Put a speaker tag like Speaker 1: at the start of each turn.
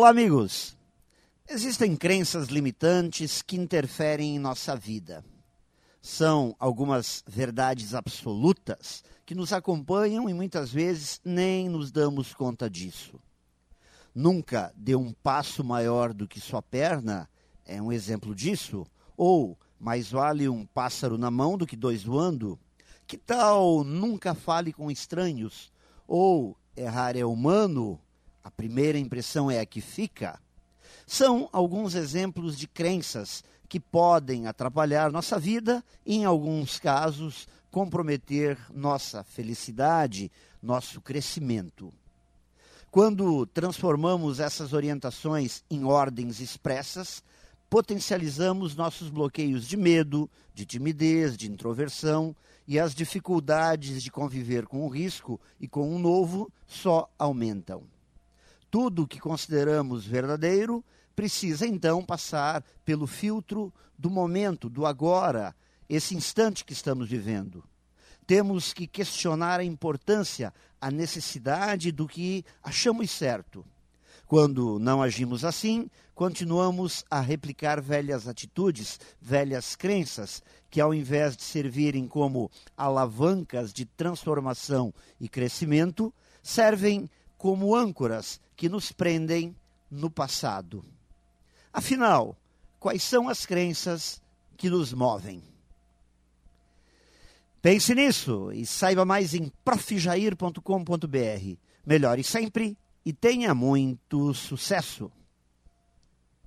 Speaker 1: Olá, amigos! Existem crenças limitantes que interferem em nossa vida. São algumas verdades absolutas que nos acompanham e muitas vezes nem nos damos conta disso. Nunca dê um passo maior do que sua perna é um exemplo disso. Ou mais vale um pássaro na mão do que dois voando. Que tal nunca fale com estranhos? Ou errar é humano, a primeira impressão é a que fica. São alguns exemplos de crenças que podem atrapalhar nossa vida e, em alguns casos, comprometer nossa felicidade, nosso crescimento. Quando transformamos essas orientações em ordens expressas, potencializamos nossos bloqueios de medo, de timidez, de introversão e as dificuldades de conviver com o risco e com o novo só aumentam. Tudo o que consideramos verdadeiro precisa então passar pelo filtro do momento, do agora, esse instante que estamos vivendo. Temos que questionar a importância, a necessidade do que achamos certo. Quando não agimos assim, continuamos a replicar velhas atitudes, velhas crenças, que ao invés de servirem como alavancas de transformação e crescimento, servem como âncoras que nos prendem no passado. Afinal, quais são as crenças que nos movem? Pense nisso e saiba mais em profjair.com.br. Melhore sempre e tenha muito sucesso!